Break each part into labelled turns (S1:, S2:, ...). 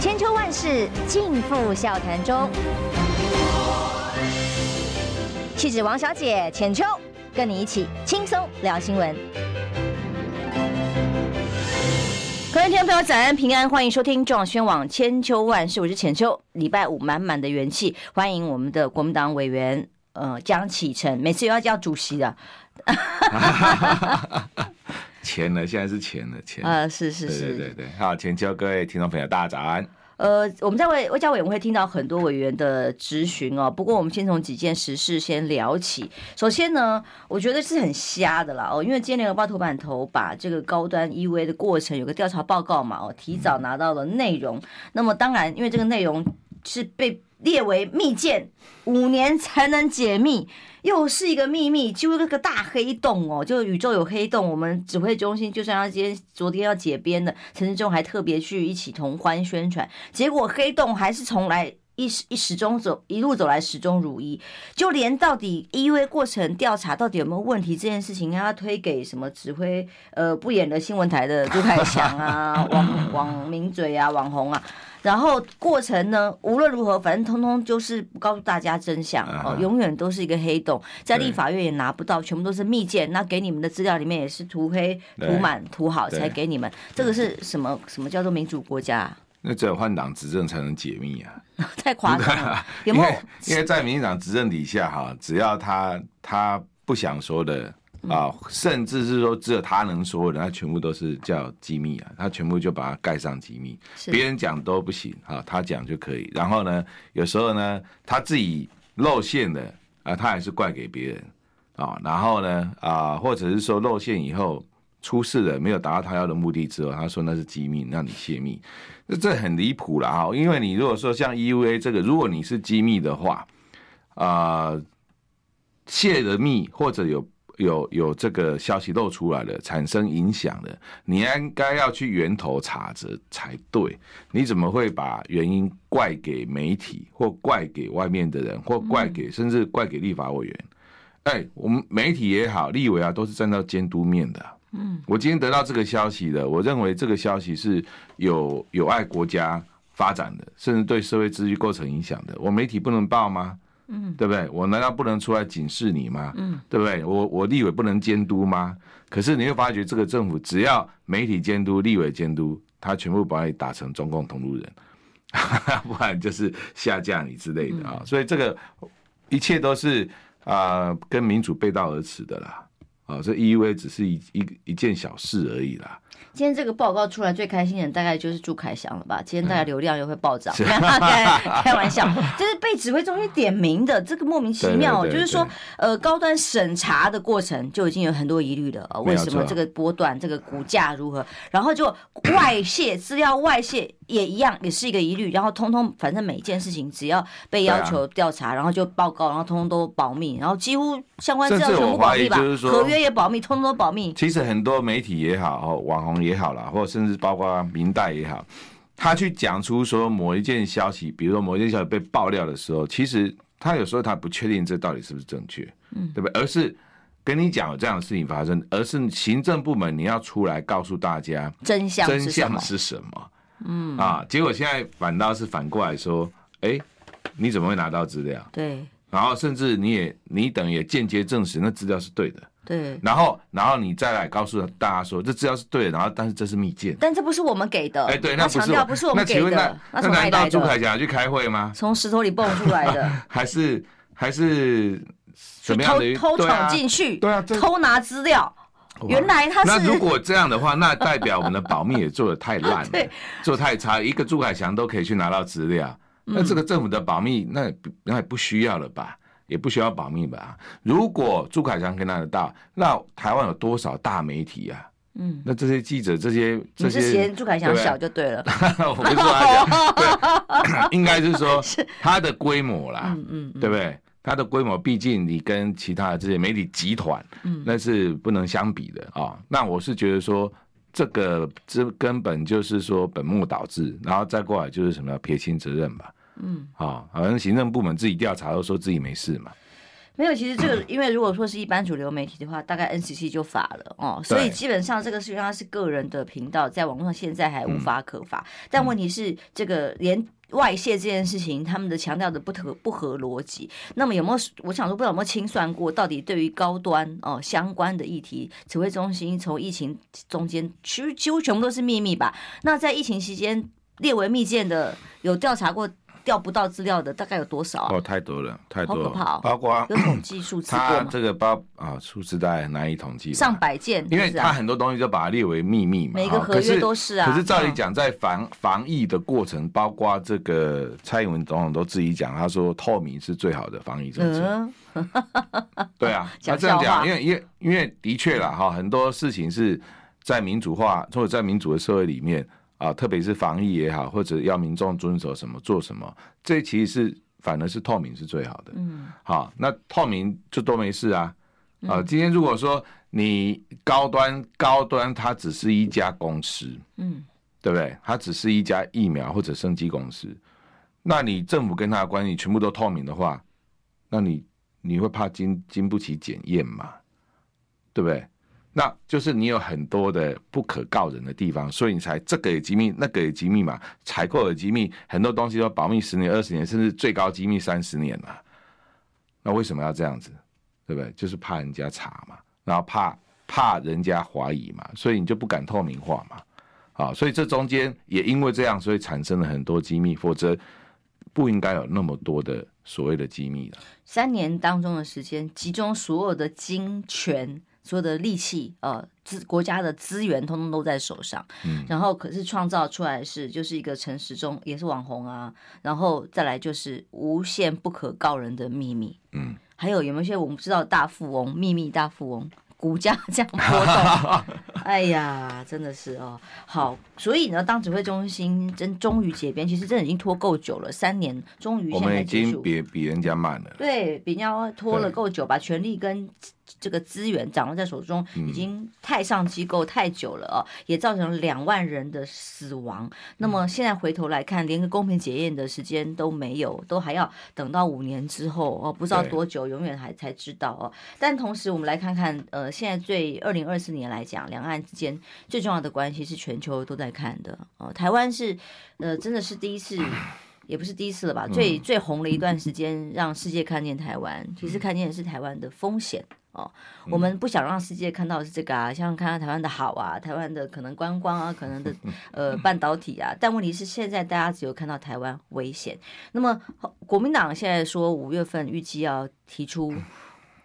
S1: 千秋万世尽付笑谈中。气质王小姐浅秋，跟你一起轻松聊新闻。各位听众朋友，早安平安，欢迎收听中广宣网千秋万世，我是浅秋。礼拜五满满的元气，欢迎我们的国民党委员呃江启臣，每次又要叫主席的。
S2: 钱了，现在是钱了，钱
S1: 呃，是是是，
S2: 对对对，好，请教各位听众朋友，大家早安。
S1: 呃，我们在外外交委员会听到很多委员的质询哦，不过我们先从几件时事先聊起。首先呢，我觉得是很瞎的啦哦，因为今天联合报头版头把这个高端 EUA 的过程有个调查报告嘛哦，提早拿到了内容。嗯、那么当然，因为这个内容是被列为密件，五年才能解密。又是一个秘密，就是那个大黑洞哦，就宇宙有黑洞。我们指挥中心就算他今天、昨天要解编的，陈志忠还特别去一起同欢宣传，结果黑洞还是从来一始一 始终走一路走来始终如一，就连到底 EUA 过程调查到底有没有问题这件事情，要推给什么指挥呃不演的新闻台的朱凯翔啊，网网名嘴啊，网红啊。然后过程呢，无论如何，反正通通就是不告诉大家真相哦，永远都是一个黑洞，在立法院也拿不到，全部都是密件。那给你们的资料里面也是涂黑、涂满、涂好才给你们。这个是什么？什么叫做民主国家？
S2: 那只有换党执政才能解密啊！
S1: 太夸张了，有没有？
S2: 因为在民进党执政底下哈，只要他他不想说的。啊，甚至是说只有他能说的，他全部都是叫机密啊，他全部就把它盖上机密，别人讲都不行啊，他讲就可以。然后呢，有时候呢，他自己露馅的啊，他还是怪给别人啊。然后呢，啊，或者是说露馅以后出事了，没有达到他要的目的之后，他说那是机密，让你泄密，那这很离谱了哈。因为你如果说像 EUA 这个，如果你是机密的话，啊，泄了密或者有。有有这个消息漏出来了，产生影响了，你应该要去源头查着才对。你怎么会把原因怪给媒体，或怪给外面的人，或怪给甚至怪给立法委员？哎，我们媒体也好，立委啊，都是站到监督面的。嗯，我今天得到这个消息的，我认为这个消息是有有碍国家发展的，甚至对社会秩序构成影响的。我媒体不能报吗？嗯，对不对？我难道不能出来警示你吗？嗯，对不对？我我立委不能监督吗？可是你会发觉，这个政府只要媒体监督、立委监督，他全部把你打成中共同路人，不然就是下架你之类的啊。所以这个一切都是啊、呃，跟民主背道而驰的啦。啊，这 EUA 只是一一一件小事而已啦。
S1: 今天这个报告出来，最开心的人大概就是朱凯翔了吧？今天大概流量又会暴涨，开 开玩笑，就是被指挥中心点名的，这个莫名其妙。对对对对，就是说，呃，高端审查的过程就已经有很多疑虑了。为什么这个波段这个股价如何？然后就外泄资料外泄也一样，也是一个疑虑。然后通通反正每一件事情只要被要求调查，然后就报告，然后通通都保密，然后几乎相关资料全部保密吧，合约也保密，通通都保密。
S2: 其实很多媒体也好，网红。也好了，或者甚至包括明代也好，他去讲出说某一件消息，比如说某一件消息被爆料的时候，其实他有时候他不确定这到底是不是正确，嗯，对不对？而是跟你讲有这样的事情发生，而是行政部门你要出来告诉大家
S1: 真相，
S2: 真相是什么？嗯啊，结果现在反倒是反过来说，哎，你怎么会拿到资料？
S1: 对，
S2: 然后甚至你也你等于也间接证实那资料是对的。
S1: 对，
S2: 然后，然后你再来告诉大家说，这资料是对的，然后，但是这是密件，
S1: 但这不是我们给的。
S2: 哎，对，那不是，
S1: 不是我们给的。
S2: 那请问那，那难道朱凯翔去开会吗？
S1: 从石头里蹦出来的，
S2: 还是还是怎么样的？
S1: 偷偷闯进去，对啊，偷拿资料。原来他是。
S2: 那如果这样的话，那代表我们的保密也做的太烂了，对，做太差。一个朱凯翔都可以去拿到资料，那这个政府的保密，那那也不需要了吧？也不需要保密吧？如果朱凯翔可以拿得到，那台湾有多少大媒体啊？嗯，那这些记者，这些这些，
S1: 嫌朱凯翔小就对了。
S2: 我不是说他小，对，应该是说 他的规模啦，嗯嗯，对不对？他的规模，毕竟你跟其他的这些媒体集团，嗯，那是不能相比的啊。那我是觉得说，这个这根本就是说本末倒置，然后再过来就是什么撇清责任吧。嗯，好，好像行政部门自己调查都说自己没事嘛。
S1: 没有，其实这个，因为如果说是一般主流媒体的话，大概 NCC 就罚了哦，所以基本上这个是因为它是个人的频道，在网络上现在还无法可罚。嗯、但问题是，这个连外泄这件事情，他们的强调的不合不合逻辑。那么有没有？我想说，不知道有没有清算过，到底对于高端哦相关的议题，指挥中心从疫情中间，其实几乎全部都是秘密吧？那在疫情期间列为密件的，有调查过？调不到资料的大概有多少啊？
S2: 哦，太多了，太多了，
S1: 了
S2: 包括
S1: 有统计数字
S2: 这个包啊，数字大概难以统计，
S1: 上百件，
S2: 因为他很多东西就把它列为秘密嘛。
S1: 每个合约都是啊。
S2: 可是照理讲，在防防疫的过程，包括这个蔡英文总统都自己讲，他说透明是最好的防疫政策。对啊，他这样讲，因为因为因为的确啦哈，很多事情是在民主化或者在民主的社会里面。啊，特别是防疫也好，或者要民众遵守什么做什么，这其实是反而是透明是最好的。嗯，好，那透明就都没事啊。啊，今天如果说你高端高端，它只是一家公司，嗯，对不对？它只是一家疫苗或者生机公司，那你政府跟它的关系全部都透明的话，那你你会怕经经不起检验嘛？对不对？那就是你有很多的不可告人的地方，所以你才这个也机密，那个也机密嘛，采购也机密，很多东西都保密十年、二十年，甚至最高机密三十年了。那为什么要这样子？对不对？就是怕人家查嘛，然后怕怕人家怀疑嘛，所以你就不敢透明化嘛。好，所以这中间也因为这样，所以产生了很多机密，否则不应该有那么多的所谓的机密了。
S1: 三年当中的时间，集中所有的金权。所有的力气，呃，资国家的资源，通通都在手上。嗯，然后可是创造出来的是，就是一个陈时中，也是网红啊。然后再来就是无限不可告人的秘密。嗯，还有有没有一些我们知道大富翁，秘密大富翁？股价这样波动，哎呀，真的是哦。好，所以呢，当指挥中心真终于解编，其实真的已经拖够久了，三年终于现在结束。我们已经
S2: 比比人家慢了，
S1: 对，比人家拖了够久，把权力跟这个资源掌握在手中，已经太上机构太久了哦，也造成了两万人的死亡。那么现在回头来看，连个公平检验的时间都没有，都还要等到五年之后哦，不知道多久，永远还才知道哦。但同时，我们来看看呃。现在对二零二四年来讲，两岸之间最重要的关系是全球都在看的哦。台湾是呃，真的是第一次，也不是第一次了吧？最最红了一段时间，让世界看见台湾。其实看见的是台湾的风险哦。我们不想让世界看到的是这个啊，像看到台湾的好啊，台湾的可能观光啊，可能的 呃半导体啊。但问题是，现在大家只有看到台湾危险。那么国民党现在说五月份预计要提出。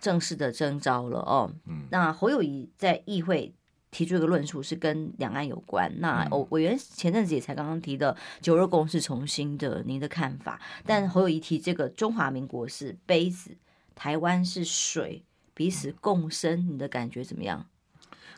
S1: 正式的征召了哦，嗯，那侯友谊在议会提出一个论述是跟两岸有关。那我委员前阵子也才刚刚提的九二共识重新的您的看法，但侯友谊提这个中华民国是杯子，台湾是水，彼此共生，你的感觉怎么样？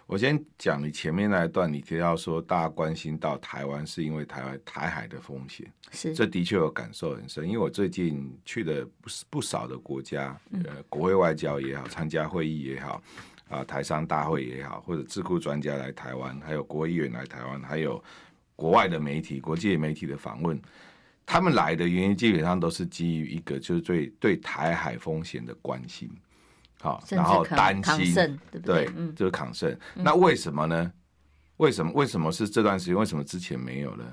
S2: 我先讲你前面那一段，你提到说大家关心到台湾是因为台湾台海的风险，
S1: 是
S2: 这的确有感受很深，因为我最近去的不不少的国家，呃，国会外交也好，参加会议也好，啊、呃，台商大会也好，或者智库专家来台湾，还有国会议员来台湾，还有国外的媒体、国际媒体的访问，他们来的原因基本上都是基于一个就是对对台海风险的关心。好，然后担心，对不对？嗯，就是抗胜。那为什么呢？为什么？为什么是这段时间？为什么之前没有呢？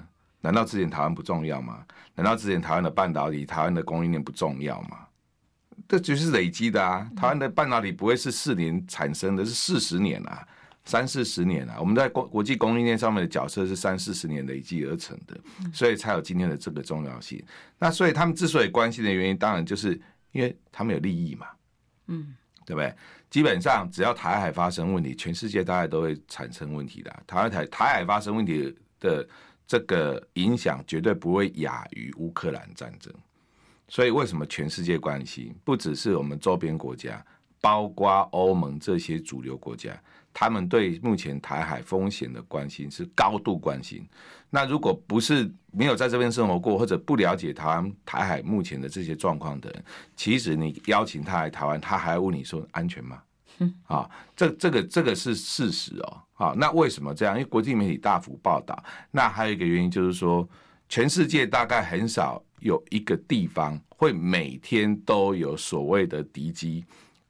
S2: 难道之前台湾不重要吗？难道之前台湾的半导体、台湾的供应链不重要吗？这就是累积的啊！台湾的半导体不会是四年产生的，是四十年啊，三四十年啊。我们在国国际供应链上面的角色是三四十年累积而成的，所以才有今天的这个重要性。那所以他们之所以关心的原因，当然就是因为他们有利益嘛。嗯。对不对？基本上只要台海发生问题，全世界大概都会产生问题的。台湾台台海发生问题的这个影响，绝对不会亚于乌克兰战争。所以为什么全世界关系不只是我们周边国家，包括欧盟这些主流国家？他们对目前台海风险的关心是高度关心。那如果不是没有在这边生活过，或者不了解台湾台海目前的这些状况的人，其实你邀请他来台湾，他还问你说安全吗？嗯，啊，这这个这个是事实哦。啊，那为什么这样？因为国际媒体大幅报道。那还有一个原因就是说，全世界大概很少有一个地方会每天都有所谓的敌机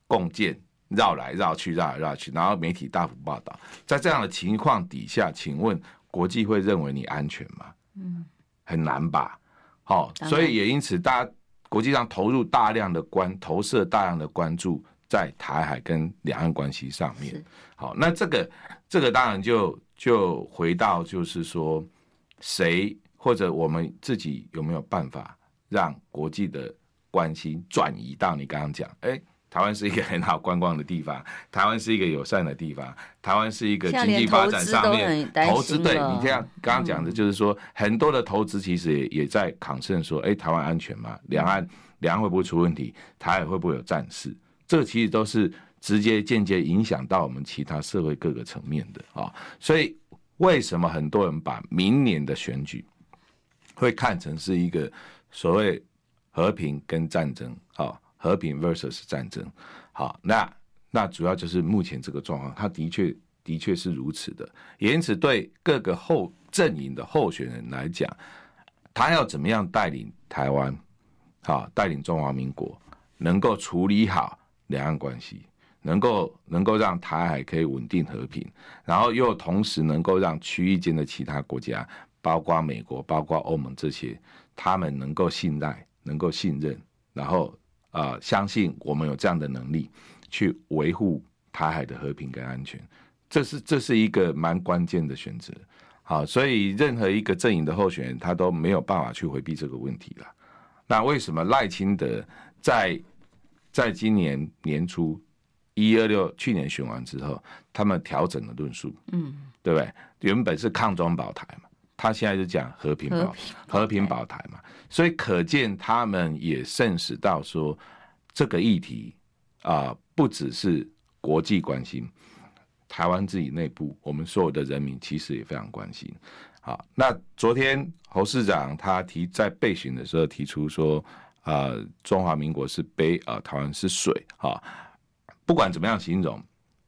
S2: 共建绕来绕去，绕来绕去，然后媒体大幅报道，在这样的情况底下，请问国际会认为你安全吗？嗯，很难吧。好，所以也因此，大家国际上投入大量的关，投射大量的关注在台海跟两岸关系上面。好，那这个这个当然就就回到就是说，谁或者我们自己有没有办法让国际的关心转移到你刚刚讲，哎。台湾是一个很好观光的地方，台湾是一个友善的地方，台湾是一个经济发展上面投资。对你这样刚刚讲的，就是说、嗯、很多的投资其实也也在 concern 说，哎、欸，台湾安全吗？两岸两岸会不会出问题？台海会不会有战事？这个其实都是直接间接影响到我们其他社会各个层面的啊。所以为什么很多人把明年的选举会看成是一个所谓和平跟战争啊？和平 versus 战争，好，那那主要就是目前这个状况，他的确的确是如此的，因此对各个候阵营的候选人来讲，他要怎么样带领台湾，好，带领中华民国能够处理好两岸关系，能够能够让台海可以稳定和平，然后又同时能够让区域间的其他国家，包括美国、包括欧盟这些，他们能够信赖、能够信任，然后。啊、呃，相信我们有这样的能力去维护台海的和平跟安全，这是这是一个蛮关键的选择。好，所以任何一个阵营的候选人，他都没有办法去回避这个问题了。那为什么赖清德在在今年年初一二六去年选完之后，他们调整了论述？嗯，对不对？原本是抗中保台嘛。他现在就讲和平保和平保台嘛，所以可见他们也认识到说，这个议题啊，不只是国际关心，台湾自己内部，我们所有的人民其实也非常关心。好，那昨天侯市长他提在备询的时候提出说，啊，中华民国是杯啊，台湾是水啊，不管怎么样形容，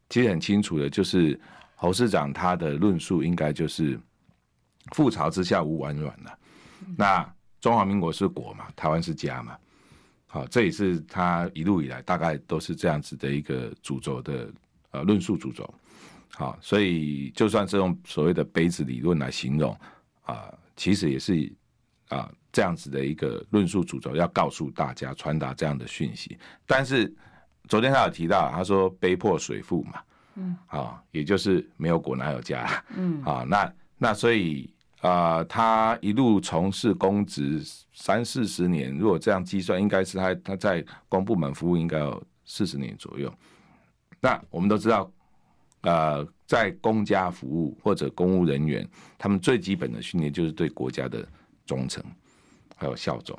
S2: 其实很清楚的，就是侯市长他的论述应该就是。覆巢之下无完卵了。那中华民国是国嘛，台湾是家嘛。好，这也是他一路以来大概都是这样子的一个主轴的呃论述主轴。好，所以就算是用所谓的杯子理论来形容啊、呃，其实也是啊、呃、这样子的一个论述主轴，要告诉大家传达这样的讯息。但是昨天他有提到，他说杯破水覆嘛，嗯，啊，也就是没有国哪有家，嗯，啊，那那所以。啊、呃，他一路从事公职三四十年，如果这样计算，应该是他他在公部门服务应该有四十年左右。那我们都知道，呃，在公家服务或者公务人员，他们最基本的训练就是对国家的忠诚还有效忠，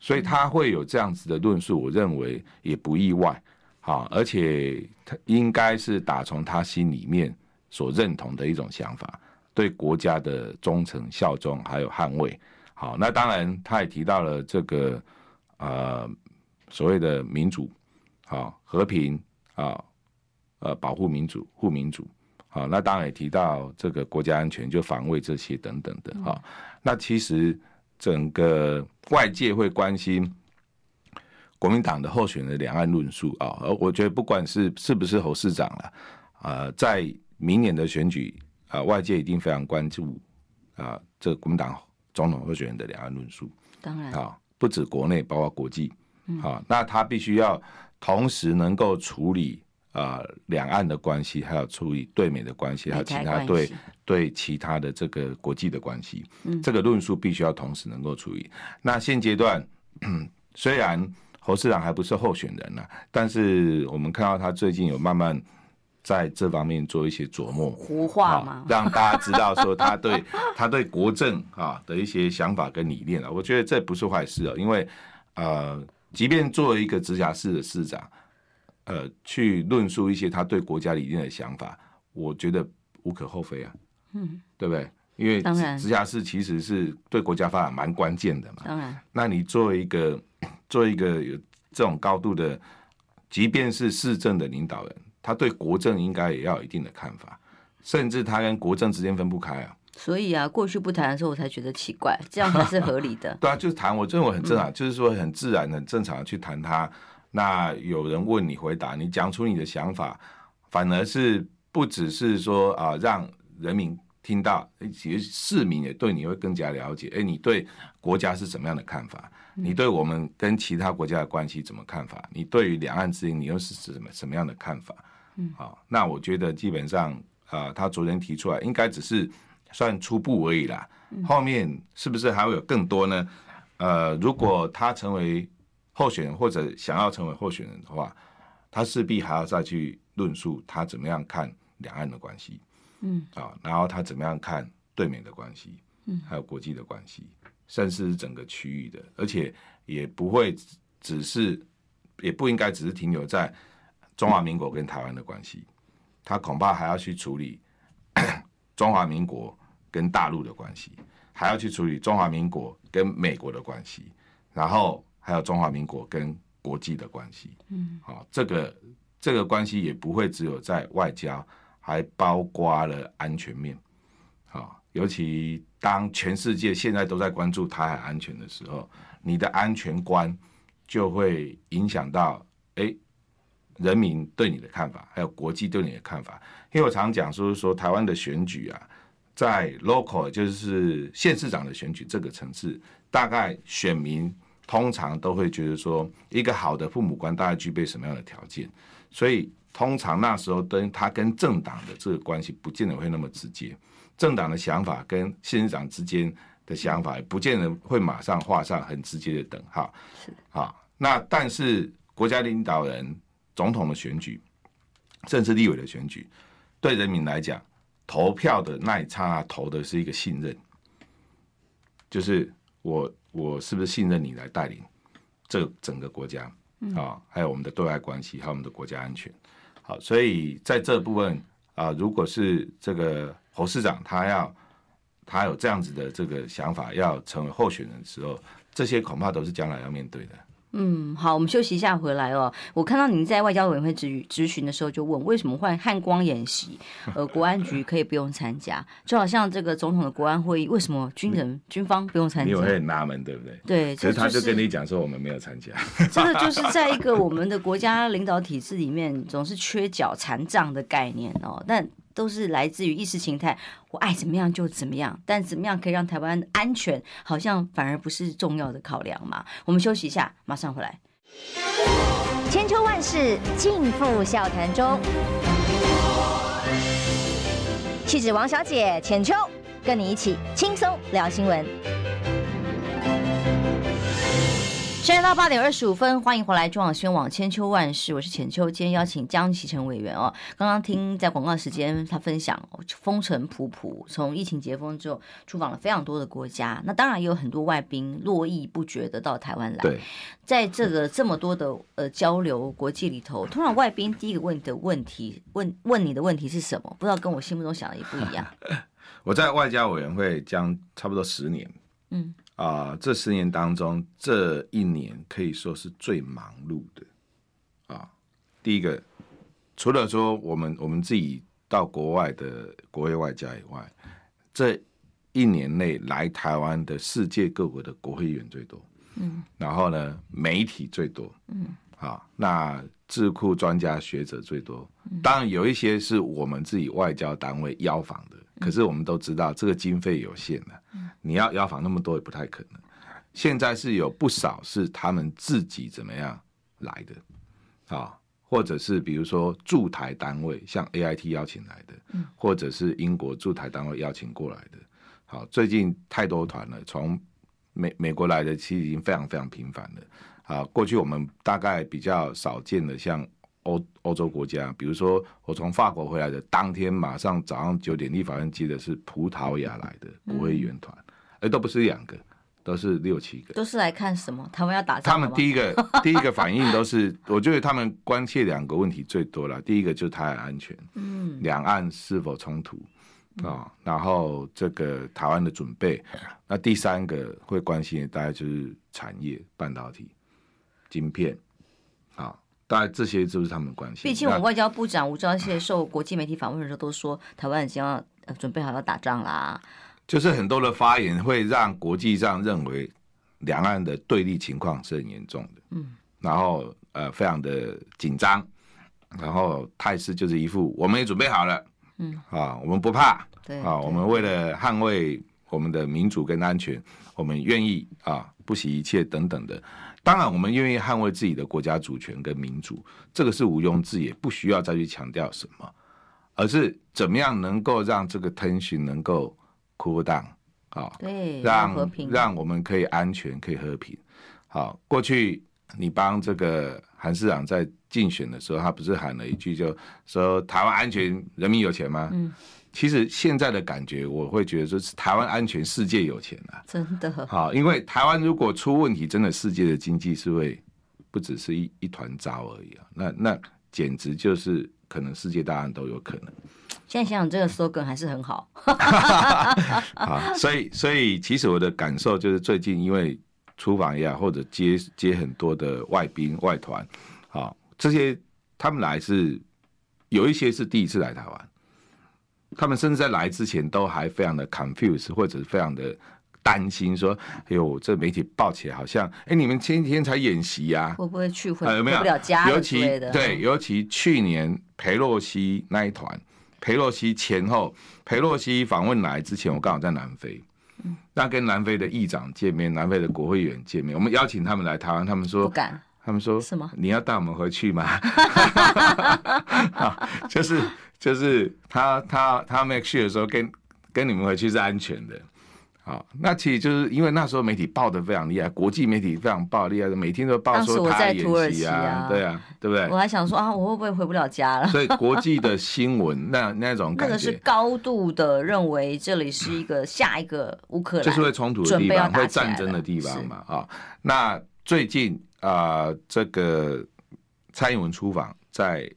S2: 所以他会有这样子的论述，我认为也不意外。好，而且他应该是打从他心里面所认同的一种想法。对国家的忠诚、效忠，还有捍卫。好，那当然，他也提到了这个呃所谓的民主，好和平啊，呃保护民主、护民主。好，那当然也提到这个国家安全，就防卫这些等等的。好，那其实整个外界会关心国民党的候选人的两岸论述啊，而我觉得不管是是不是侯市长了，啊，在明年的选举。啊，外界一定非常关注啊，这个国民党总统候选人的两岸论述。当然啊，不止国内，包括国际。嗯。啊，那他必须要同时能够处理啊两岸的关系，还有处理对美的关系，还有其他对对其他的这个国际的关系。嗯。这个论述必须要同时能够处理。那现阶段 虽然侯市长还不是候选人呢，啊，但是我们看到他最近有慢慢。在这方面做一些琢磨，
S1: 胡话嘛，
S2: 让大家知道说他对 他对国政啊的一些想法跟理念啊，我觉得这不是坏事啊，因为呃，即便作为一个直辖市的市长，呃，去论述一些他对国家理念的想法，我觉得无可厚非啊，嗯，对不对？因为直辖市其实是对国家发展蛮关键的嘛，当然，那你作为一个作为一个有这种高度的，即便是市政的领导人。他对国政应该也要有一定的看法，甚至他跟国政之间分不开啊。
S1: 所以啊，过去不谈的时候，我才觉得奇怪，这样才是合理的。
S2: 对啊，就是谈，我认为很正常，
S1: 嗯、
S2: 就是说很自然、很正常的去谈它。那有人问你回答，你讲出你的想法，反而是不只是说啊，让人民听到，其实市民也对你会更加了解。哎，你对国家是什么样的看法？你对我们跟其他国家的关系怎么看法？你对于两岸之间，你又是什么什么样的看法？嗯，好，那我觉得基本上啊、呃，他昨天提出来，应该只是。算初步而已啦，后面是不是还会有更多呢？呃，如果他成为候选人或者想要成为候选人的话，他势必还要再去论述他怎么样看两岸的关系，嗯，啊，然后他怎么样看对美的关系，嗯，还有国际的关系，甚至是整个区域的，而且也不会只是，也不应该只是停留在中华民国跟台湾的关系，他恐怕还要去处理 中华民国。跟大陆的关系，还要去处理中华民国跟美国的关系，然后还有中华民国跟国际的关系。嗯，好，这个这个关系也不会只有在外交，还包括了安全面。好，尤其当全世界现在都在关注台海安全的时候，你的安全观就会影响到哎，人民对你的看法，还有国际对你的看法。因为我常讲说说台湾的选举啊。在 local 就是县市长的选举这个层次，大概选民通常都会觉得说，一个好的父母官大概具备什么样的条件，所以通常那时候跟他跟政党的这个关系不见得会那么直接，政党的想法跟县市长之间的想法也不见得会马上画上很直接的等号。是啊，那但是国家领导人、总统的选举，甚至立委的选举，对人民来讲。投票的那一刹那，投的是一个信任，就是我我是不是信任你来带领这整个国家啊？还有我们的对外关系，还有我们的国家安全。好，所以在这部分啊，如果是这个侯市长他要他有这样子的这个想法，要成为候选人的时候，这些恐怕都是将来要面对的。
S1: 嗯，好，我们休息一下回来哦。我看到您在外交委员会质质询的时候就问，为什么换汉光演习，呃，国安局可以不用参加？就好像这个总统的国安会议，为什么军人军方不用参加？
S2: 你会很纳闷，对不对？
S1: 对，
S2: 所以他就跟你讲说，我们没有参加。
S1: 这个就是在一个我们的国家领导体制里面，总是缺角残障的概念哦。但都是来自于意识形态，我爱怎么样就怎么样，但怎么样可以让台湾安全，好像反而不是重要的考量嘛。我们休息一下，马上回来。
S3: 千秋万世尽付笑谈中，气质王小姐浅秋，跟你一起轻松聊新闻。
S1: 现在到八点二十五分，欢迎回来中广新闻网千秋万世，我是浅秋。今天邀请江启臣委员哦，刚刚听在广告时间他分享风尘仆仆，从疫情解封之后出访了非常多的国家，那当然也有很多外宾络绎不绝的到台湾来。
S2: 对，
S1: 在这个这么多的呃交流国际里头，通常外宾第一个问的问题问问你的问题是什么？不知道跟我心目中想的也不一样。
S2: 我在外交委员会将差不多十年，嗯。啊、呃，这十年当中，这一年可以说是最忙碌的啊。第一个，除了说我们我们自己到国外的国会外交以外，这一年内来台湾的世界各国的国会议员最多，嗯，然后呢，媒体最多，嗯，啊，那智库专家学者最多，当然有一些是我们自己外交单位邀访的。可是我们都知道，这个经费有限的，你要邀访那么多也不太可能。现在是有不少是他们自己怎么样来的，啊，或者是比如说驻台单位，像 AIT 邀请来的，或者是英国驻台单位邀请过来的。好，最近太多团了，从美美国来的其实已经非常非常频繁了。啊，过去我们大概比较少见的，像。欧欧洲国家，比如说我从法国回来的当天，马上早上九点立法院接的是葡萄牙来的国会议员团，哎、嗯，都不是两个，都是六七个，
S1: 都是来看什么？他们要打仗？
S2: 他们第一个 第一个反应都是，我觉得他们关切两个问题最多了。第一个就是台海安全，嗯，两岸是否冲突啊、哦？然后这个台湾的准备，那第三个会关心的大概就是产业、半导体、晶片啊。哦大概这些就是他们的关系。
S1: 毕竟我们外交部长吴钊燮受国际媒体访问的时候都说，台湾已经要准备好要打仗啦。
S2: 就是很多的发言会让国际上认为两岸的对立情况是很严重的，嗯，然后呃非常的紧张，然后态势就是一副我们也准备好了，嗯啊，我们不怕，对啊，我们为了捍卫我们的民主跟安全，我们愿意啊不惜一切等等的。当然，我们愿意捍卫自己的国家主权跟民主，这个是毋庸置疑，不需要再去强调什么，而是怎么样能够让这个 tension 能够 cool down 啊，
S1: 对，
S2: 让和平，让我们可以安全，可以和平。好，过去你帮这个韩市长在竞选的时候，他不是喊了一句，就说台湾安全，人民有钱吗？嗯。其实现在的感觉，我会觉得说是台湾安全，世界有钱啊，
S1: 真的。
S2: 好，因为台湾如果出问题，真的世界的经济是会不只是一一团糟而已啊。那那简直就是可能世界大案都有可能。
S1: 现在想想，这个 slogan 还是很好。
S2: 好，所以所以其实我的感受就是，最近因为出访呀，或者接接很多的外宾外团，好，这些他们来是有一些是第一次来台湾。他们甚至在来之前都还非常的 confused，或者是非常的担心，说：“哎呦，这媒体报起来好像，哎，你们前几天才演习呀，
S1: 会不会去回、
S2: 呃、有没有
S1: 不了家？
S2: 尤其对，尤其去年裴洛西那一团，裴洛西前后，裴洛西访问来之前，我刚好在南非，嗯，那跟南非的议长见面，南非的国会议员见面，我们邀请他们来台湾，他们说
S1: 不敢，
S2: 他们说
S1: 什么？
S2: 你要带我们回去吗？就是。就是他他他 make sure 的时候跟跟你们回去是安全的，好，那其实就是因为那时候媒体报的非常厉害，国际媒体非常报厉害，每天都报说他演习啊，对啊，对不对？
S1: 我还想说啊，我会不会回不了家了？
S2: 所以国际的新闻那那种感觉，
S1: 那个是高度的认为这里是一个下一个乌克兰，
S2: 就是会冲突的地方，会战争的地方嘛啊。那最近啊、呃，这个蔡英文出访在。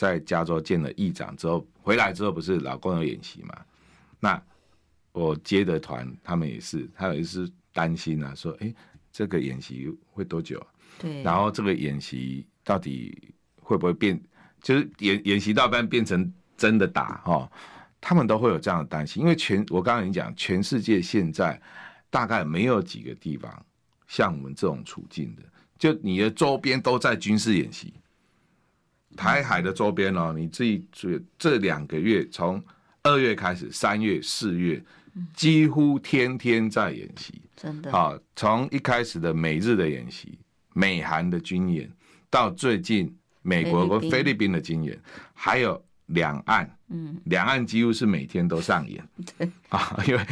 S2: 在加州见了议长之后，回来之后不是老公有演习嘛？那我接的团他们也是，他有一次担心啊，说：“哎、欸，这个演习会多久啊？
S1: 对，
S2: 然后这个演习到底会不会变？就是演演习到半变成真的打哦？他们都会有这样的担心，因为全我刚刚已经讲，全世界现在大概没有几个地方像我们这种处境的，就你的周边都在军事演习。”台海的周边哦，你自己这，这两个月从二月开始，三月、四月，几乎天天在演习，
S1: 真的。
S2: 好，从一开始的美日的演习，美韩的军演，到最近美国和菲律宾的军演，还有。两岸，嗯，两岸几乎是每天都上演，对啊，因为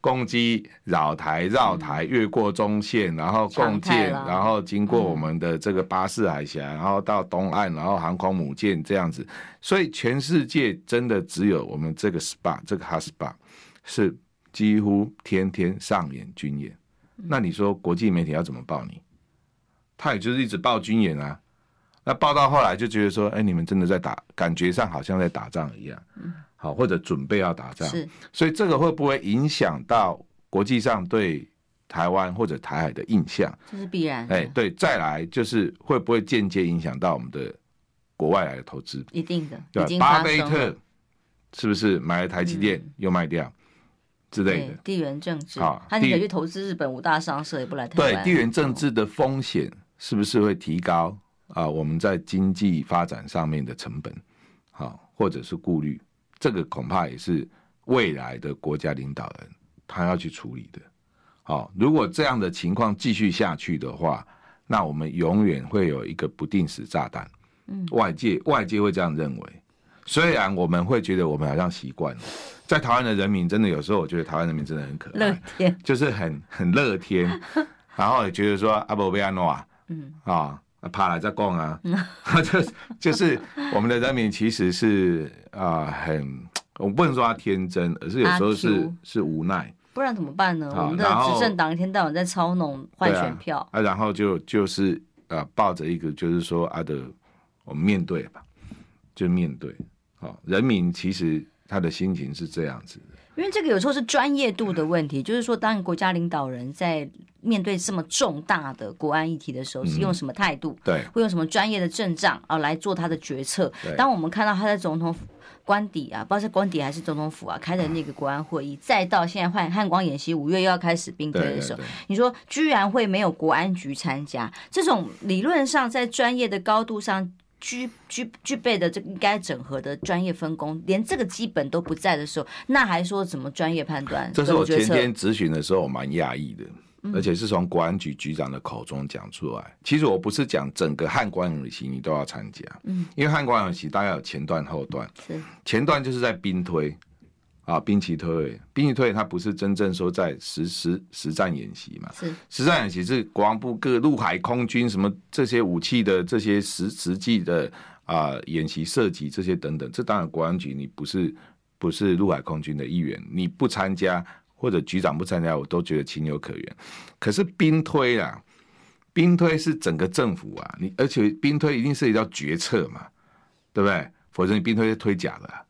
S2: 攻击绕台、绕台、越过中线，然后共建，然后经过我们的这个巴士海峡，然后到东岸，然后航空母舰这样子，所以全世界真的只有我们这个 SPA 这个 hot spot 是几乎天天上演军演。那你说国际媒体要怎么报你？他也就是一直报军演啊。那报到后来就觉得说，哎，你们真的在打，感觉上好像在打仗一样，好，或者准备要打仗，是，所以这个会不会影响到国际上对台湾或者台海的印象？
S1: 这是必然。
S2: 哎，对，再来就是会不会间接影响到我们的国外来的投资？
S1: 一定的，
S2: 对，巴菲特是不是买了台积电又卖掉之类的？
S1: 地缘政治，好，他可以去投资日本五大商社，也不来台湾。
S2: 对，地缘政治的风险是不是会提高？啊，我们在经济发展上面的成本，好，或者是顾虑，这个恐怕也是未来的国家领导人他要去处理的。好，如果这样的情况继续下去的话，那我们永远会有一个不定时炸弹。嗯，外界外界会这样认为，虽然我们会觉得我们好像习惯了，在台湾的人民真的有时候，我觉得台湾人民真的很可爱，乐天，就是很很乐天，然后也觉得说阿伯贝安诺啊，嗯啊。怕来再讲啊，就就是我们的人民其实是啊、呃，很我不能说他天真，而是有时候是是无奈，
S1: 不然怎么办呢？我们的执政党一天到晚在操弄换选票。
S2: 啊，啊，然后就就是啊，抱着一个就是说啊的，我们面对吧，就面对，好，人民其实他的心情是这样子的。
S1: 因为这个有时候是专业度的问题，就是说，当国家领导人在面对这么重大的国安议题的时候，是用什么态度？
S2: 对，
S1: 会用什么专业的阵仗啊来做他的决策？当我们看到他在总统官邸啊，不知道是官邸还是总统府啊，开的那个国安会议，再到现在汉汉光演习，五月又要开始兵推的时候，你说居然会没有国安局参加？这种理论上在专业的高度上具具具备的这应该整合的专业分工，连这个基本都不在的时候，那还说什么专业判断？
S2: 这是我前天咨询的时候，我蛮讶异的。而且是从国安局局长的口中讲出来。其实我不是讲整个汉光演习你都要参加，嗯，因为汉光演习大概有前段后段，是前段就是在兵推啊，兵棋推，兵棋推它不是真正说在实实实战演习嘛，是实战演习是国防部各陆海空军什么这些武器的这些实实际的啊演习设计这些等等，这当然国安局你不是不是陆海空军的一员，你不参加。或者局长不参加，我都觉得情有可原。可是兵推啊，兵推是整个政府啊，你而且兵推一定涉及到决策嘛，对不对？否则你兵推是推假的啊。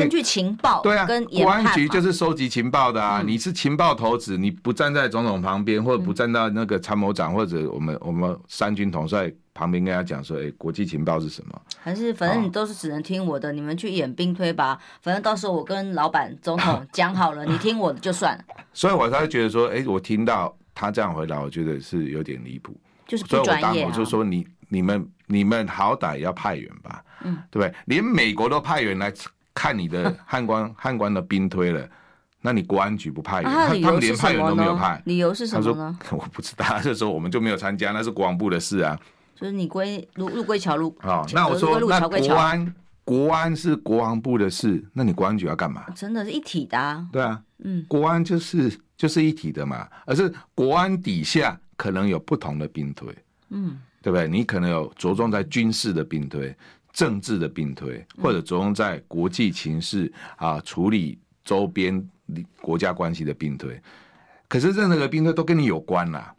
S1: 根据情报，对啊，跟
S2: 国安局就是收集情报的啊。你是情报头子，你不站在总统旁边，或者不站到那个参谋长，或者我们我们三军统帅。旁边跟他讲说：“哎，国际情报是什么？
S1: 还是反正你都是只能听我的，你们去演兵推吧。反正到时候我跟老板、总统讲好了，你听我的就算了。
S2: 所以我才会觉得说，哎，我听到他这样回答，我觉得是有点离谱，
S1: 就是不专业啊。
S2: 所以我当我就说你，你们你们好歹要派员吧，嗯，对不对？连美国都派员来看你的 汉官汉官的兵推了，那你国安局不派员，他他们连派员都没有派，
S1: 理由是什么呢？
S2: 我不知道，这时候我们就没有参加，那是国防部的事啊。”
S1: 就是你归陆陆归桥陆，
S2: 啊，那我说那国安国安是国防部的事，那你国安局要干嘛？
S1: 真的是一体的啊。
S2: 对啊，嗯，国安就是就是一体的嘛，而是国安底下可能有不同的兵推，嗯，对不对？你可能有着重在军事的兵推、政治的并推，或者着重在国际情势啊处理周边国家关系的并推。可是任何个兵推都跟你有关啦，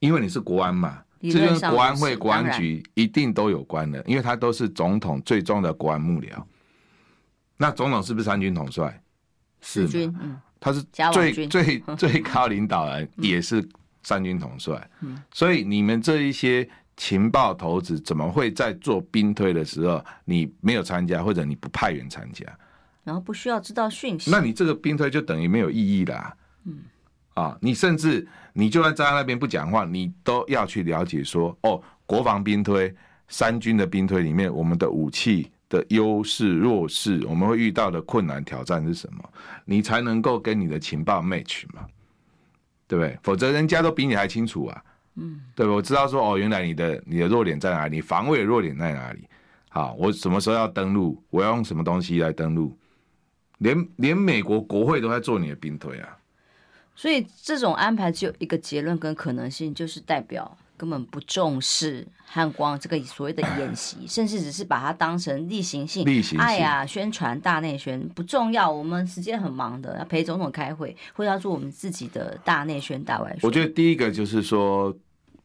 S2: 因为你是国安嘛。这跟国安会、国安局一定都有关的，因为他都是总统最终的国安幕僚。那总统是不是三军统帅？是，嗯，他是最最 最高领导人，也是三军统帅。所以你们这一些情报头子，怎么会在做兵推的时候，你没有参加，或者你不派员参加，
S1: 然后不需要知道讯息？
S2: 那你这个兵推就等于没有意义啦。嗯。啊，你甚至你就算站在那边不讲话，你都要去了解说，哦，国防兵推、三军的兵推里面，我们的武器的优势、弱势，我们会遇到的困难挑战是什么，你才能够跟你的情报 match 嘛，对不对？否则人家都比你还清楚啊，嗯，对，我知道说，哦，原来你的你的弱点在哪里，你防卫的弱点在哪里？好，我什么时候要登录，我要用什么东西来登录，连连美国国会都在做你的兵推啊。
S1: 所以这种安排只有一个结论跟可能性，就是代表根本不重视汉光这个所谓的演习，甚至只是把它当成例行性。
S2: 例行性。
S1: 哎呀，宣传大内宣不重要，我们时间很忙的，要陪总统开会，或者要做我们自己的大内宣、大外宣。
S2: 我觉得第一个就是说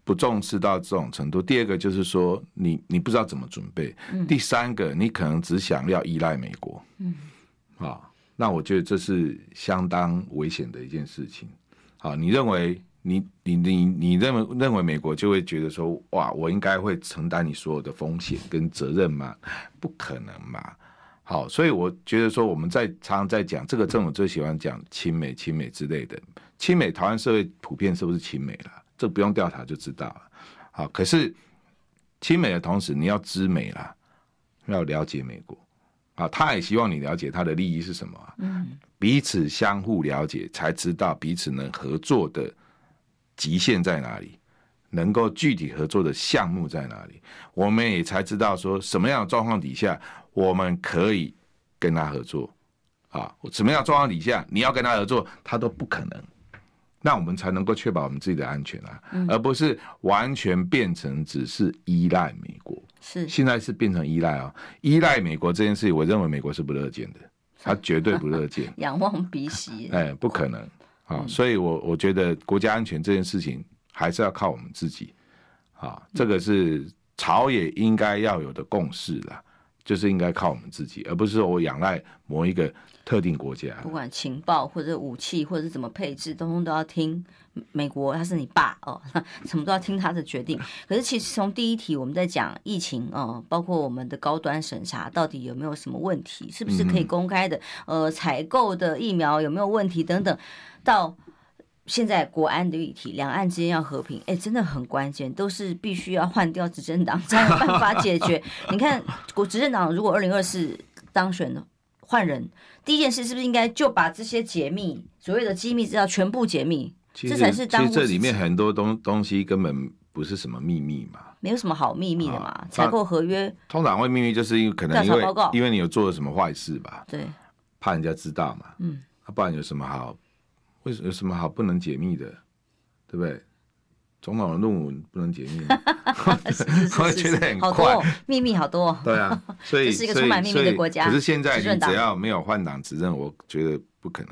S2: 不重视到这种程度，第二个就是说你你不知道怎么准备，嗯、第三个你可能只想要依赖美国。嗯，啊。那我觉得这是相当危险的一件事情。好，你认为你你你你认为认为美国就会觉得说，哇，我应该会承担你所有的风险跟责任吗？不可能嘛。好，所以我觉得说，我们在常常在讲这个政府最喜欢讲亲美亲美之类的，亲美台湾社会普遍是不是亲美了？这不用调查就知道了。好，可是亲美的同时，你要知美啦，要了解美国。啊，他也希望你了解他的利益是什么啊？嗯，彼此相互了解，才知道彼此能合作的极限在哪里，能够具体合作的项目在哪里，我们也才知道说什么样的状况底下我们可以跟他合作啊，什么样的状况底下你要跟他合作，他都不可能，那我们才能够确保我们自己的安全啊，而不是完全变成只是依赖美国。是，现在是变成依赖啊、哦，依赖美国这件事情，我认为美国是不乐见的，他绝对不乐见，
S1: 仰望鼻息，
S2: 哎，不可能。啊、哦，所以我我觉得国家安全这件事情还是要靠我们自己，啊，这个是朝野应该要有的共识啦，就是应该靠我们自己，而不是说我仰赖某一个特定国家，
S1: 不管情报或者武器或者是怎么配置，通通都要听美国他是你爸哦，什么都要听他的决定。可是其实从第一题我们在讲疫情哦，包括我们的高端审查到底有没有什么问题，是不是可以公开的？呃，采购的疫苗有没有问题等等，到。现在国安的议题，两岸之间要和平，哎，真的很关键，都是必须要换掉执政党才有办法解决。你看，国执政党如果二零二四当选了，换人，第一件事是不是应该就把这些解密，所谓的机密资料全部解密？这才是当。
S2: 其实这里面很多东东西根本不是什么秘密嘛，
S1: 没有什么好秘密的嘛。采购合约
S2: 通常会秘密，就是因为可能因为因为你有做了什么坏事吧？
S1: 对，
S2: 怕人家知道嘛。嗯，不然有什么好？为什么有什么好不能解密的，对不对？总统的论文不能解密，我觉得很快，
S1: 秘密好多。
S2: 对啊，所以
S1: 这是一个充满秘密的国家。
S2: 可是现在你只要没有换党执政，我觉得不可能。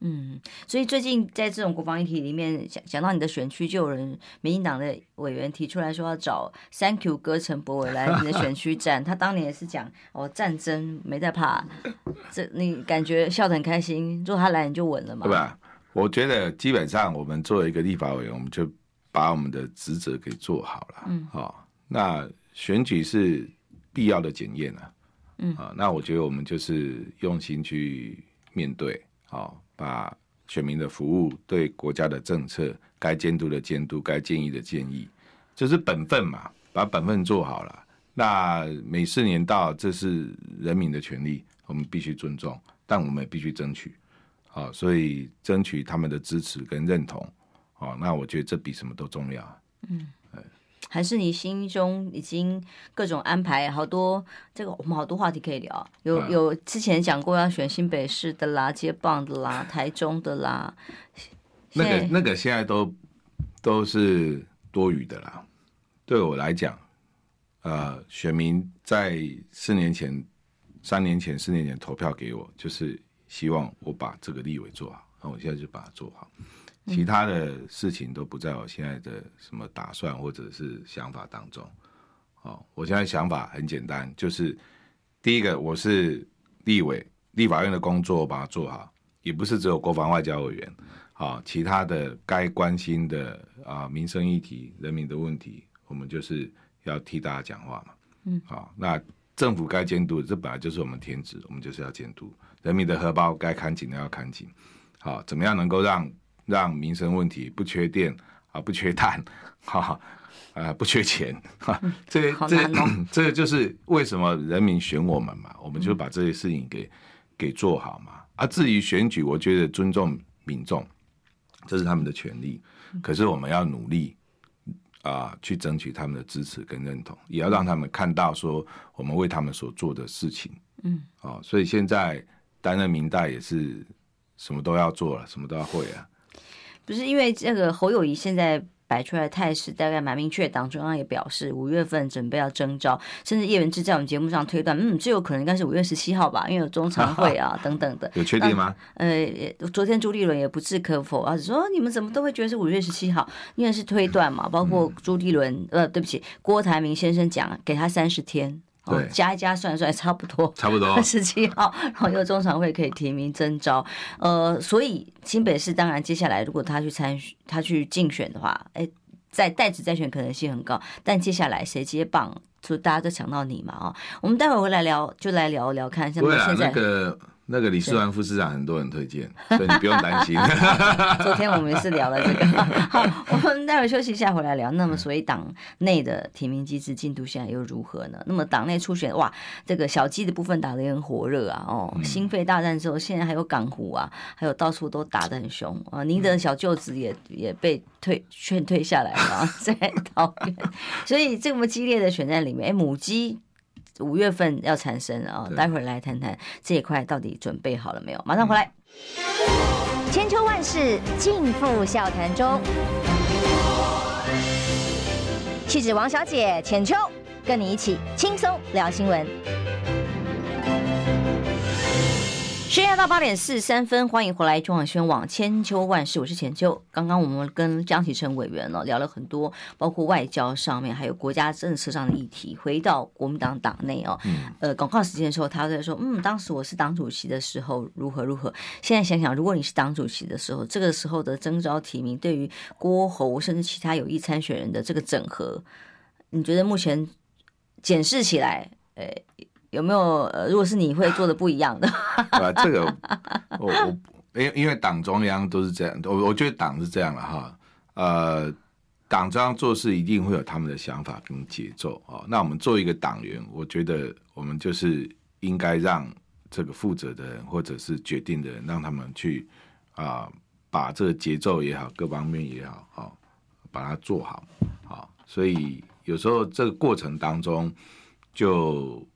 S1: 嗯，所以最近在这种国防议题里面，讲讲到你的选区，就有人民进党的委员提出来说要找 Thank you 哥陈柏伟来你的选区战。他当年也是讲哦，战争没在怕，这你感觉笑得很开心。如果他来，你就稳了嘛？
S2: 对吧？我觉得基本上，我们作为一个立法委员，我们就把我们的职责给做好了。嗯，好、哦，那选举是必要的检验啊。嗯，啊，那我觉得我们就是用心去面对，好、哦，把选民的服务、对国家的政策该监督的监督、该建议的建议，这是本分嘛，把本分做好了。那每四年到，这是人民的权利，我们必须尊重，但我们也必须争取。啊，所以争取他们的支持跟认同，哦，那我觉得这比什么都重要。嗯，
S1: 还是你心中已经各种安排好多，这个我们好多话题可以聊。有有之前讲过要选新北市的啦、接棒的啦、台中的啦，
S2: 那个那个现在都都是多余的啦。对我来讲，呃，选民在四年前、三年前、四年前投票给我，就是。希望我把这个立委做好，那我现在就把它做好，其他的事情都不在我现在的什么打算或者是想法当中。哦，我现在想法很简单，就是第一个，我是立委，立法院的工作我把它做好，也不是只有国防外交委员，哦，其他的该关心的啊民生议题、人民的问题，我们就是要替大家讲话嘛。嗯，好，那政府该监督，这本来就是我们天职，我们就是要监督。人民的荷包该看紧的要看紧，好，怎么样能够让让民生问题不缺电啊，不缺碳，哈，啊，不缺钱，哈，这个这 这个就是为什么人民选我们嘛，我们就把这些事情给给做好嘛。啊，至于选举，我觉得尊重民众，这是他们的权利，可是我们要努力啊，去争取他们的支持跟认同，也要让他们看到说我们为他们所做的事情，嗯，哦，所以现在。担任民代也是什么都要做了，什么都要会啊。
S1: 不是因为这个侯友谊现在摆出来的态势大概蛮明确，党中央也表示五月份准备要征召，甚至叶元之在我们节目上推断，嗯，最有可能应该是五月十七号吧，因为有中常会啊 等等的。
S2: 有确定吗？
S1: 呃，昨天朱立伦也不置可否啊，只说你们怎么都会觉得是五月十七号，因为是推断嘛，包括朱立伦、嗯、呃，对不起，郭台铭先生讲给他三十天。对，加一加算算差不多，
S2: 差不多。
S1: 十七号，然后又中常会可以提名征召，呃，所以新北市当然接下来如果他去参，他去竞选的话，哎，在代职再选可能性很高，但接下来谁接棒，就大家都想到你嘛啊，我们待会回来聊，就来聊聊看，像现在。
S2: 那个李世兰副市长很多人推荐，所以你不用担心。
S1: 昨天我们是聊了这个，好，我们待会休息一下回来聊。那么，所以党内的提名机制进度现在又如何呢？那么党内初选，哇，这个小鸡的部分打得也很火热啊！哦，心肺大战之后，现在还有港湖啊，还有到处都打得很凶啊。您的小舅子也也被退劝退下来了，在桃园。所以这么激烈的选战里面，哎，母鸡。五月份要产生啊，待会儿来谈谈这一块到底准备好了没有？马上回来。
S3: 千秋万世尽付笑谈中，气质王小姐浅秋，跟你一起轻松聊新闻。
S1: 现在到八点四十三分，欢迎回来中广宣网千秋万世，我是浅秋。刚刚我们跟江启臣委员呢聊了很多，包括外交上面，还有国家政策上的议题。回到国民党党内哦，呃，广告时间的时候，他在说，嗯，当时我是党主席的时候如何如何。现在想想，如果你是党主席的时候，这个时候的征召提名，对于郭侯甚至其他有意参选人的这个整合，你觉得目前检视起来，呃？有没有呃，如果是你会做的不一样的？
S2: 啊，这个我我因因为党中央都是这样，我我觉得党是这样了哈。呃，党中央做事一定会有他们的想法跟节奏啊。那我们作为一个党员，我觉得我们就是应该让这个负责的人或者是决定的人，让他们去啊，把这个节奏也好，各方面也好，啊，把它做好。好，所以有时候这个过程当中就。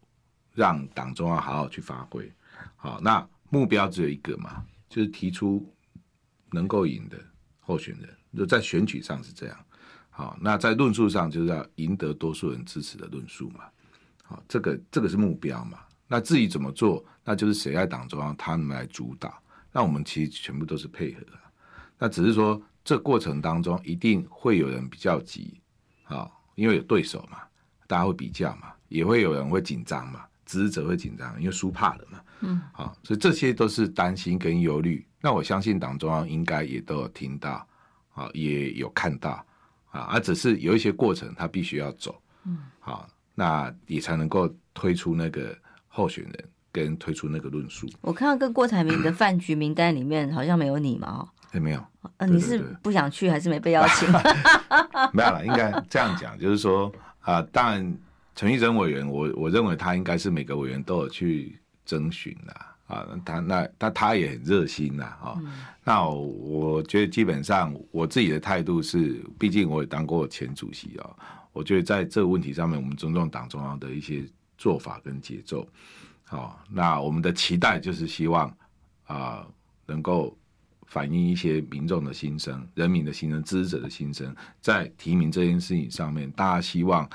S2: 让党中央好好去发挥，好，那目标只有一个嘛，就是提出能够赢的候选人，就在选举上是这样，好，那在论述上就是要赢得多数人支持的论述嘛，好，这个这个是目标嘛，那至于怎么做，那就是谁在党中央他们来主导，那我们其实全部都是配合的，那只是说这过程当中一定会有人比较急，好，因为有对手嘛，大家会比较嘛，也会有人会紧张嘛。支持者会紧张，因为输怕了嘛。嗯，好，所以这些都是担心跟忧虑。那我相信党中央应该也都有听到，啊，也有看到，啊，而只是有一些过程他必须要走。嗯，好，那也才能够推出那个候选人跟推出那个论述。
S1: 我看到跟郭台铭的饭局名单里面好像没有你嘛？哦，
S2: 也没有。
S1: 呃，你是不想去还是没被邀请？
S2: 没有了，应该这样讲，就是说啊，当然。陈玉珍委员，我我认为他应该是每个委员都有去征询的啊，他那他他也很热心呐啊。嗯、那我，我觉得基本上我自己的态度是，毕竟我也当过前主席啊，我觉得在这个问题上面，我们尊重党中央的一些做法跟节奏。好，那我们的期待就是希望啊，能够反映一些民众的心声、人民的心声、支持者的心声，在提名这件事情上面，大家希望。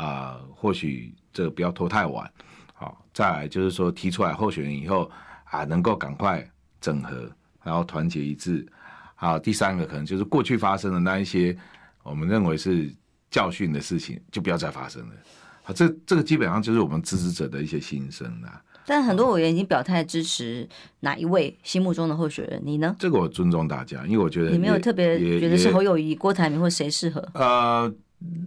S2: 啊、呃，或许这个不要拖太晚，好，再来就是说提出来候选人以后啊，能够赶快整合，然后团结一致。好，第三个可能就是过去发生的那一些我们认为是教训的事情，就不要再发生了。好，这这个基本上就是我们支持者的一些心声啦。
S1: 但很多委员已经表态支持哪一位心目中的候选人，你呢？
S2: 这个我尊重大家，因为我觉得
S1: 你没有特别觉得是侯友谊、郭台铭或谁适合。
S2: 呃，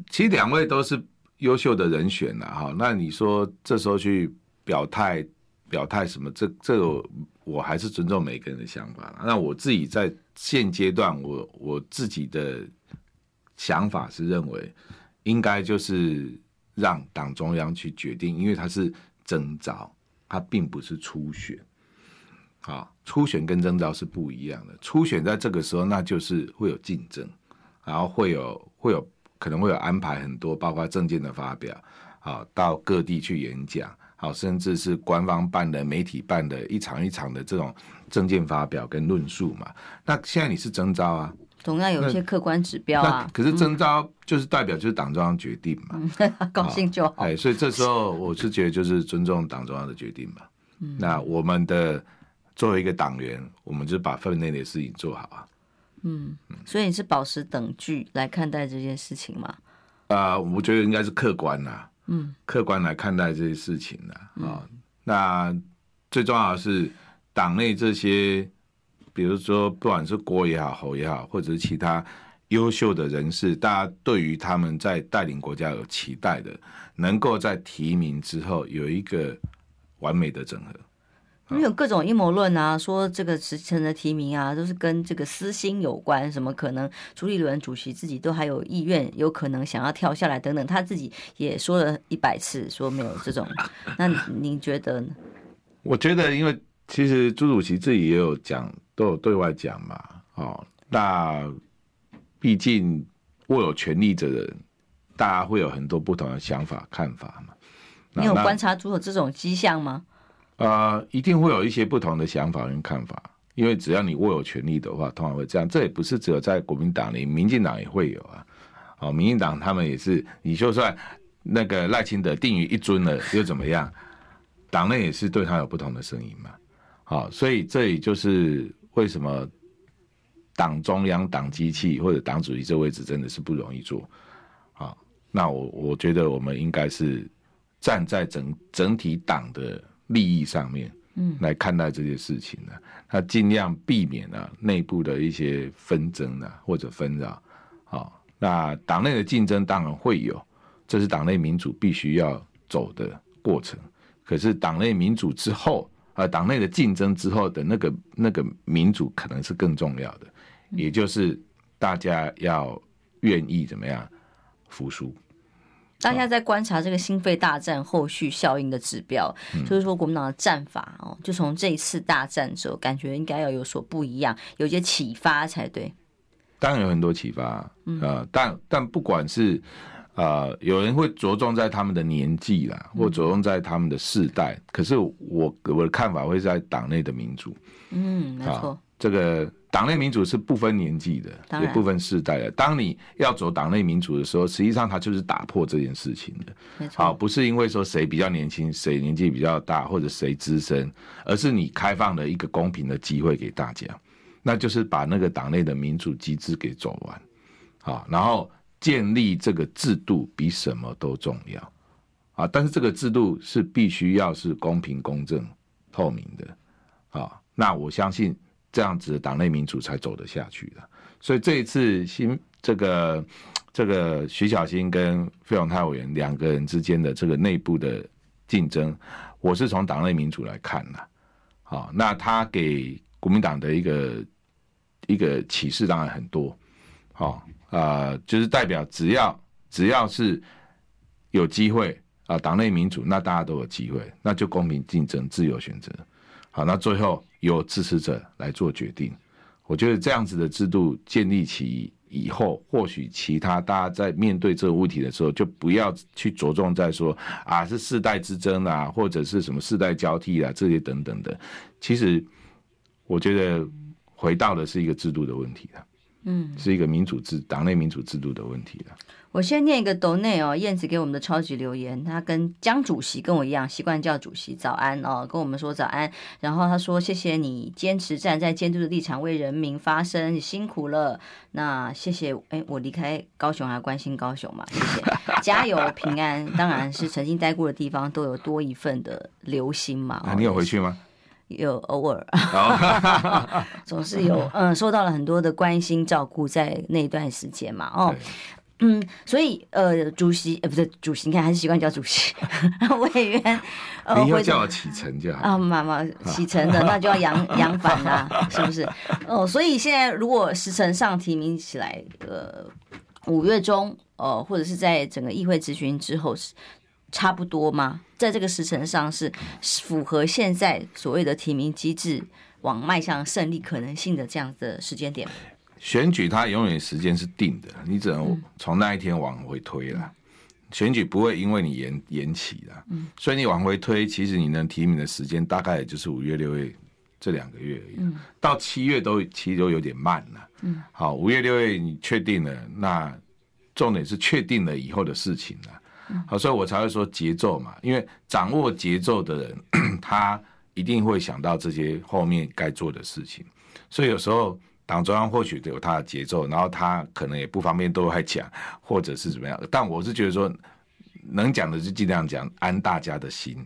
S2: 其实两位都是。优秀的人选了哈，那你说这时候去表态表态什么？这这个我还是尊重每个人的想法。那我自己在现阶段，我我自己的想法是认为，应该就是让党中央去决定，因为它是征召，它并不是初选。啊，初选跟征召是不一样的。初选在这个时候，那就是会有竞争，然后会有会有。可能会有安排很多，包括证件的发表，好，到各地去演讲，好，甚至是官方办的、媒体办的一场一场的这种证件发表跟论述嘛。那现在你是征召啊，
S1: 总要有一些客观指标啊。
S2: 可是征召就是代表就是党中央决定嘛，
S1: 嗯、高兴就好。
S2: 哎，所以这时候我是觉得就是尊重党中央的决定嘛。嗯、那我们的作为一个党员，我们就把分内的事情做好啊。
S1: 嗯，所以你是保持等距来看待这件事情吗？
S2: 啊、呃，我觉得应该是客观啦，嗯，客观来看待这些事情啦。啊。那最重要的是党内这些，比如说不管是郭也好、侯也好，或者是其他优秀的人士，大家对于他们在带领国家有期待的，能够在提名之后有一个完美的整合。
S1: 因为有各种阴谋论啊，说这个时辰的提名啊，都是跟这个私心有关，什么可能朱立伦主席自己都还有意愿，有可能想要跳下来等等，他自己也说了一百次说没有这种。那您觉得呢？
S2: 我觉得，因为其实朱主席自己也有讲，都有对外讲嘛。哦，那毕竟握有权力的人，大家会有很多不同的想法看法嘛。
S1: 你有观察出有这种迹象吗？
S2: 呃，一定会有一些不同的想法跟看法，因为只要你握有权力的话，通常会这样。这也不是只有在国民党里，民进党也会有啊。哦，民进党他们也是，你就算那个赖清德定于一尊了，又怎么样？党内也是对他有不同的声音嘛。好，所以这里就是为什么党中央、党机器或者党主席这位置真的是不容易做。好，那我我觉得我们应该是站在整整体党的利益上面，嗯，来看待这些事情呢，他尽量避免了内部的一些纷争啊或者纷扰。好，那党内的竞争当然会有，这是党内民主必须要走的过程。可是党内民主之后。呃，党内的竞争之后的那个那个民主可能是更重要的，也就是大家要愿意怎么样服输。
S1: 大家在观察这个心肺大战后续效应的指标，嗯、就是说国民党的战法哦，就从这一次大战之后，感觉应该要有所不一样，有些启发才对。
S2: 当然有很多启发啊，呃、但但不管是。呃，有人会着重在他们的年纪啦，或着重在他们的世代。嗯、可是我我的看法会在党内的民主。
S1: 嗯，没错。
S2: 这个党内民主是不分年纪的，也不分世代的。当你要走党内民主的时候，实际上它就是打破这件事情的。好，不是因为说谁比较年轻，谁年纪比较大，或者谁资深，而是你开放了一个公平的机会给大家，那就是把那个党内的民主机制给走完。好，然后。建立这个制度比什么都重要啊！但是这个制度是必须要是公平、公正、透明的啊！那我相信这样子党内民主才走得下去的。所以这一次新这个这个徐小新跟费永泰委员两个人之间的这个内部的竞争，我是从党内民主来看的。好，那他给国民党的一个一个启示当然很多，好。啊、就是代表只要只要是有机会啊，党内民主，那大家都有机会，那就公平竞争、自由选择。好，那最后由支持者来做决定。我觉得这样子的制度建立起以后，或许其他大家在面对这个问题的时候，就不要去着重在说啊是世代之争啊，或者是什么世代交替啊这些等等的。其实我觉得回到的是一个制度的问题了。嗯，是一个民主制党内民主制度的问题了。
S1: 我先念一个斗内哦，燕子给我们的超级留言，他跟江主席跟我一样，习惯叫主席早安哦，跟我们说早安。然后他说：“谢谢你坚持站在监督的立场为人民发声，你辛苦了。”那谢谢，哎，我离开高雄还关心高雄嘛？谢谢，加油平安。当然是曾经待过的地方都有多一份的留心嘛。
S2: 啊，你有回去吗？
S1: 有偶尔，总是有嗯，受到了很多的关心照顾，在那一段时间嘛，哦，嗯，所以呃，主席呃不是主席，你看还是习惯叫主席 委员，
S2: 你要叫我启程就好啊，
S1: 妈妈启程的那就要扬 扬帆啦，是不是？哦，所以现在如果时辰上提名起来，呃，五月中，呃，或者是在整个议会咨询之后是。差不多吗？在这个时辰上是符合现在所谓的提名机制往迈向胜利可能性的这样的时间点。
S2: 选举它永远时间是定的，你只能从那一天往回推了。嗯、选举不会因为你延延期了，嗯，所以你往回推，其实你能提名的时间大概也就是五月六月这两个月而已。嗯、到七月都其实都有点慢了。嗯，好，五月六月你确定了，那重点是确定了以后的事情了。好，所以我才会说节奏嘛，因为掌握节奏的人，他一定会想到这些后面该做的事情。所以有时候党中央或许有他的节奏，然后他可能也不方便都来讲，或者是怎么样。但我是觉得说，能讲的就尽量讲，安大家的心，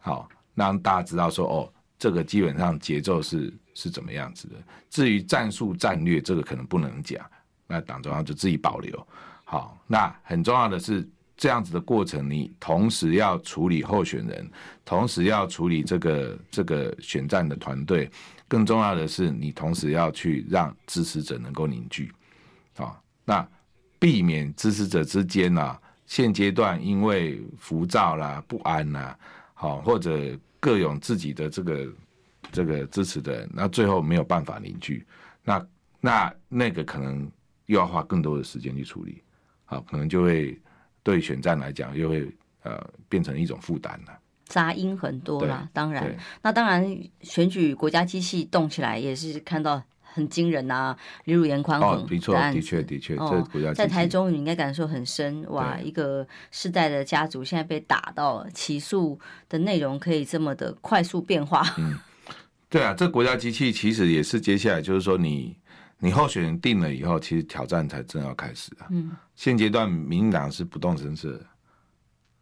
S2: 好，让大家知道说，哦，这个基本上节奏是是怎么样子的。至于战术战略，这个可能不能讲，那党中央就自己保留。好，那很重要的是。这样子的过程，你同时要处理候选人，同时要处理这个这个选战的团队，更重要的是，你同时要去让支持者能够凝聚，啊，那避免支持者之间啊，现阶段因为浮躁啦、不安啦，好，或者各有自己的这个这个支持的人，那最后没有办法凝聚，那那那个可能又要花更多的时间去处理，好，可能就会。对选战来讲，又会呃变成一种负担了，
S1: 杂音很多啦。
S2: 对
S1: 当然，那当然选举国家机器动起来也是看到很惊人啊，例如颜宽恒，
S2: 哦，的确，的确，的确，哦，国家
S1: 在台中你应该感受很深哇，一个世代的家族现在被打到起诉的内容可以这么的快速变化。
S2: 嗯，对啊，这国家机器其实也是接下来就是说你你候选人定了以后，其实挑战才正要开始啊。嗯，现阶段民进党是不动声色的。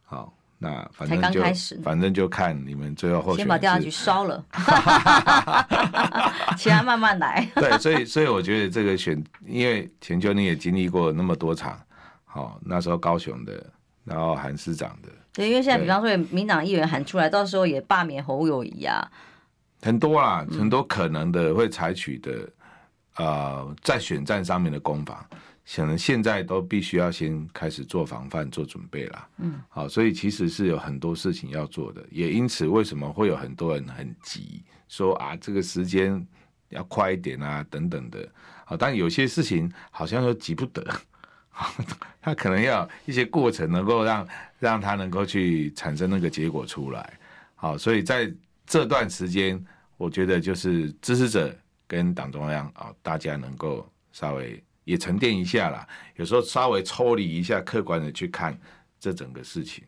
S2: 好，那反正就反正就看你们最后候选人先
S1: 把调查局烧了，其他慢慢来。
S2: 对，所以所以我觉得这个选，因为前秋你也经历过那么多场，好，那时候高雄的，然后韩市长的。
S1: 对，因为现在比方说，民党议员喊出来，到时候也罢免侯友谊啊，
S2: 很多啦，很多可能的会采取的，呃，在选战上面的攻防，可能现在都必须要先开始做防范、做准备啦。嗯，好，所以其实是有很多事情要做的，也因此为什么会有很多人很急，说啊，这个时间要快一点啊，等等的。好，但有些事情好像又急不得。他可能要一些过程，能够让让他能够去产生那个结果出来。好，所以在这段时间，我觉得就是支持者跟党中央啊，大家能够稍微也沉淀一下啦。有时候稍微抽离一下，客观的去看这整个事情。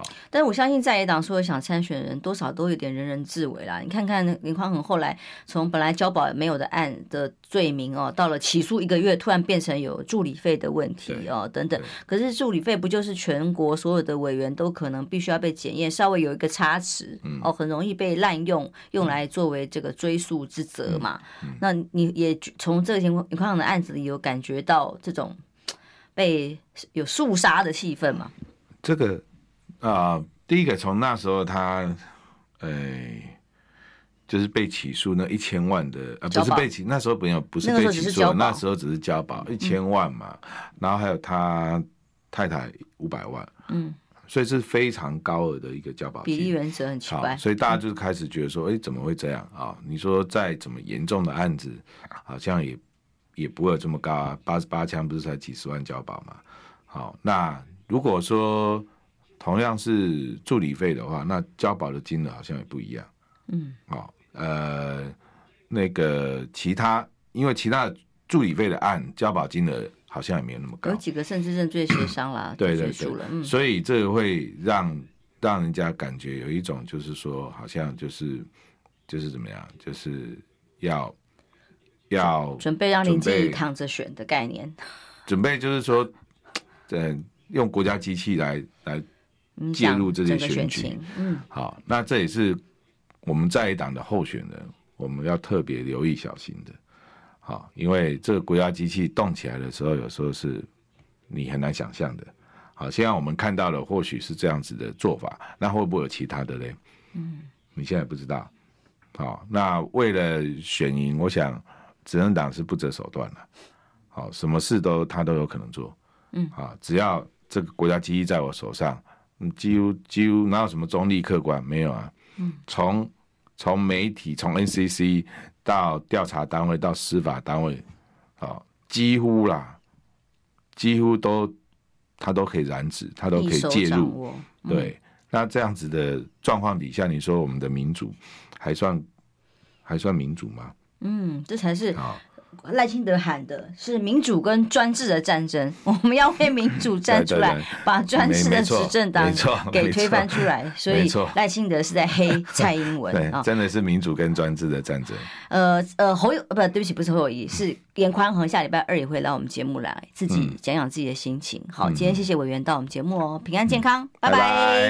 S2: 好，
S1: 但是我相信在野党所有想参选的人，多少都有点人人自危啦。你看看林匡衡后来从本来交保没有的案的罪名哦，到了起诉一个月，突然变成有助理费的问题哦，等等。可是助理费不就是全国所有的委员都可能必须要被检验，稍微有一个差池哦，很容易被滥用，用来作为这个追诉之责嘛。那你也从这个情况林宽恒的案子里有感觉到这种被有肃杀的气氛吗？
S2: 这个。啊、呃，第一个从那时候他，呃，就是被起诉那一千万的，呃，不是被起，那时候没有，不是被起诉，那时候只是交保一千万嘛，嗯、然后还有他太太五百万，嗯，所以是非常高额的一个交保
S1: 比例原则很奇怪，
S2: 所以大家就是开始觉得说，哎、嗯，怎么会这样啊？你说再怎么严重的案子，好像也也不会有这么高啊，八十八枪不是才几十万交保嘛？好，那如果说。同样是助理费的话，那交保的金额好像也不一样。嗯，好，呃，那个其他，因为其他助理费的案交保金额好像也没有那么高。
S1: 有几个甚至认罪协商啦，对对对，嗯、
S2: 所以这个会让让人家感觉有一种就是说，好像就是就是怎么样，就是要要
S1: 准备让林自己躺着选的概念。
S2: 准备就是说，呃，用国家机器来来。介入这些选举，嗯，好，那这也是我们在野党的候选人，我们要特别留意小心的，好，因为这个国家机器动起来的时候，有时候是你很难想象的，好，现在我们看到了或许是这样子的做法，那会不会有其他的嘞？嗯，你现在不知道，好，那为了选赢，我想执政党是不择手段了，好，什么事都他都有可能做，嗯，好，只要这个国家机器在我手上。几乎几乎哪有什么中立客观？没有啊。嗯从从媒体，从 NCC 到调查单位到司法单位，啊，几乎啦，几乎都他都可以染指，他都可以介入。对，那这样子的状况底下，你说我们的民主还算还算民主吗？
S1: 嗯，这才是。赖清德喊的是民主跟专制的战争，我们要为民主站出来，把专制的执政党给推翻出来。所以赖清德是在黑蔡英文
S2: 啊，真的是民主跟专制的战争。
S1: 呃呃，侯友不，对不起，不是侯友谊，是严宽恒，下礼拜二也会来我们节目来自己讲讲自己的心情。好，今天谢谢委员到我们节目哦，平安健康，拜拜。